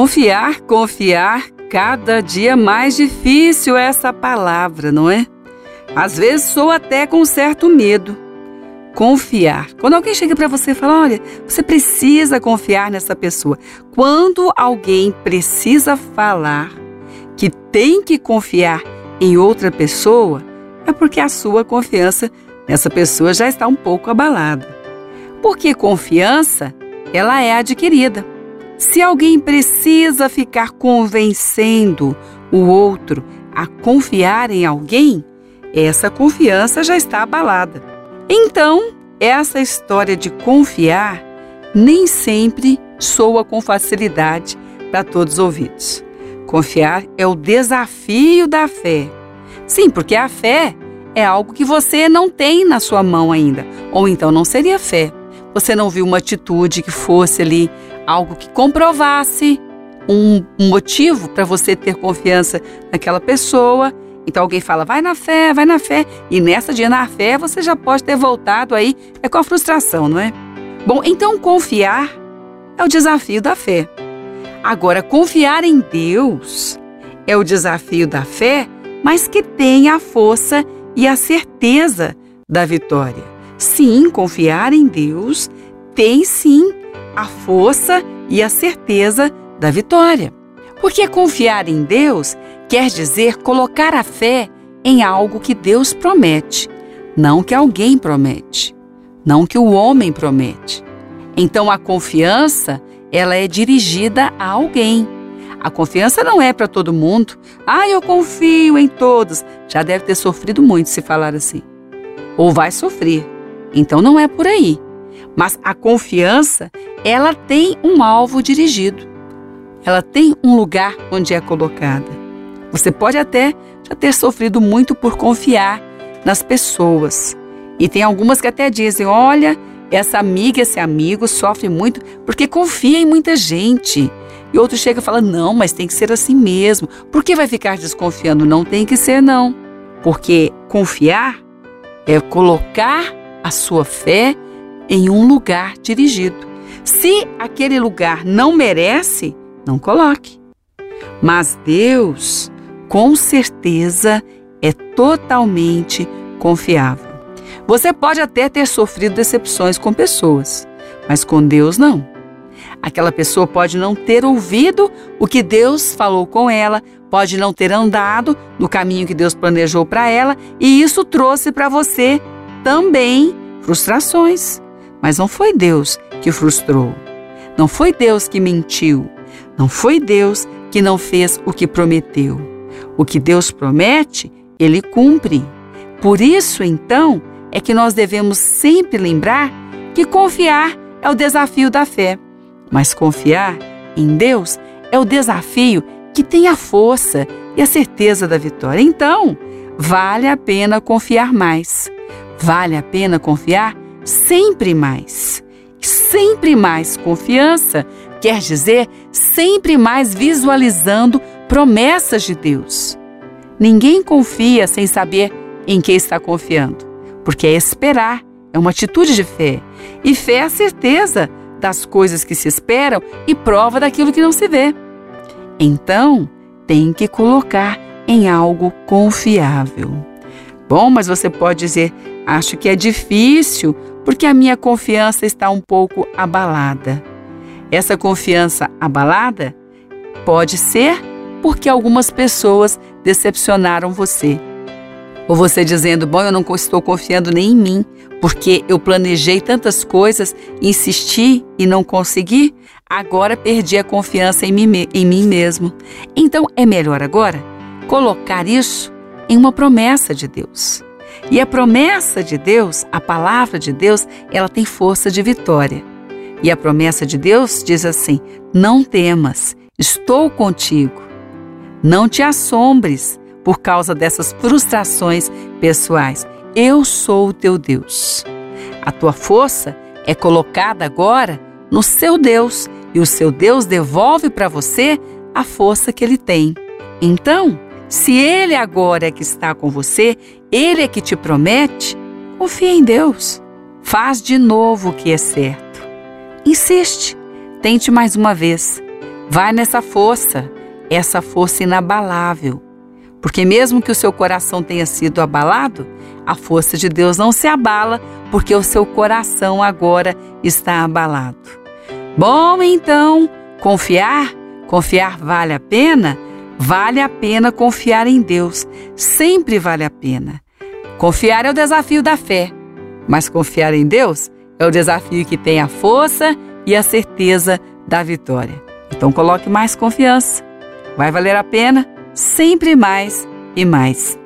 Confiar, confiar, cada dia mais difícil essa palavra, não é? Às vezes sou até com certo medo. Confiar. Quando alguém chega para você e fala: olha, você precisa confiar nessa pessoa. Quando alguém precisa falar que tem que confiar em outra pessoa, é porque a sua confiança nessa pessoa já está um pouco abalada. Porque confiança, ela é adquirida. Se alguém precisa ficar convencendo o outro a confiar em alguém, essa confiança já está abalada. Então, essa história de confiar nem sempre soa com facilidade para todos os ouvidos. Confiar é o desafio da fé. Sim, porque a fé é algo que você não tem na sua mão ainda, ou então não seria fé. Você não viu uma atitude que fosse ali algo que comprovasse um motivo para você ter confiança naquela pessoa. Então alguém fala, vai na fé, vai na fé. E nessa dia na fé você já pode ter voltado aí, é com a frustração, não é? Bom, então confiar é o desafio da fé. Agora, confiar em Deus é o desafio da fé, mas que tem a força e a certeza da vitória. Sim, confiar em Deus tem sim a força e a certeza da vitória. Porque confiar em Deus quer dizer colocar a fé em algo que Deus promete, não que alguém promete, não que o homem promete. Então a confiança, ela é dirigida a alguém. A confiança não é para todo mundo. Ah, eu confio em todos. Já deve ter sofrido muito se falar assim. Ou vai sofrer. Então não é por aí. Mas a confiança, ela tem um alvo dirigido. Ela tem um lugar onde é colocada. Você pode até já ter sofrido muito por confiar nas pessoas. E tem algumas que até dizem: olha, essa amiga, esse amigo sofre muito porque confia em muita gente. E outro chega e fala: não, mas tem que ser assim mesmo. Por que vai ficar desconfiando? Não tem que ser, não. Porque confiar é colocar a sua fé em um lugar dirigido. Se aquele lugar não merece, não coloque. Mas Deus, com certeza, é totalmente confiável. Você pode até ter sofrido decepções com pessoas, mas com Deus não. Aquela pessoa pode não ter ouvido o que Deus falou com ela, pode não ter andado no caminho que Deus planejou para ela, e isso trouxe para você também frustrações. Mas não foi Deus que frustrou. Não foi Deus que mentiu. Não foi Deus que não fez o que prometeu. O que Deus promete, ele cumpre. Por isso, então, é que nós devemos sempre lembrar que confiar é o desafio da fé. Mas confiar em Deus é o desafio que tem a força e a certeza da vitória. Então, vale a pena confiar mais. Vale a pena confiar sempre mais. Sempre mais confiança quer dizer sempre mais visualizando promessas de Deus. Ninguém confia sem saber em que está confiando, porque é esperar, é uma atitude de fé. E fé é a certeza das coisas que se esperam e prova daquilo que não se vê. Então, tem que colocar em algo confiável. Bom, mas você pode dizer: acho que é difícil porque a minha confiança está um pouco abalada. Essa confiança abalada pode ser porque algumas pessoas decepcionaram você. Ou você dizendo, bom, eu não estou confiando nem em mim, porque eu planejei tantas coisas, insisti e não consegui, agora perdi a confiança em mim, em mim mesmo. Então é melhor agora colocar isso em uma promessa de Deus. E a promessa de Deus, a palavra de Deus, ela tem força de vitória. E a promessa de Deus diz assim: Não temas, estou contigo. Não te assombres por causa dessas frustrações pessoais. Eu sou o teu Deus. A tua força é colocada agora no seu Deus e o seu Deus devolve para você a força que ele tem. Então, se Ele agora é que está com você, Ele é que te promete, confia em Deus. Faz de novo o que é certo. Insiste, tente mais uma vez. Vai nessa força, essa força inabalável. Porque mesmo que o seu coração tenha sido abalado, a força de Deus não se abala, porque o seu coração agora está abalado. Bom, então, confiar? Confiar vale a pena? Vale a pena confiar em Deus. Sempre vale a pena. Confiar é o desafio da fé, mas confiar em Deus é o desafio que tem a força e a certeza da vitória. Então coloque mais confiança. Vai valer a pena sempre mais e mais.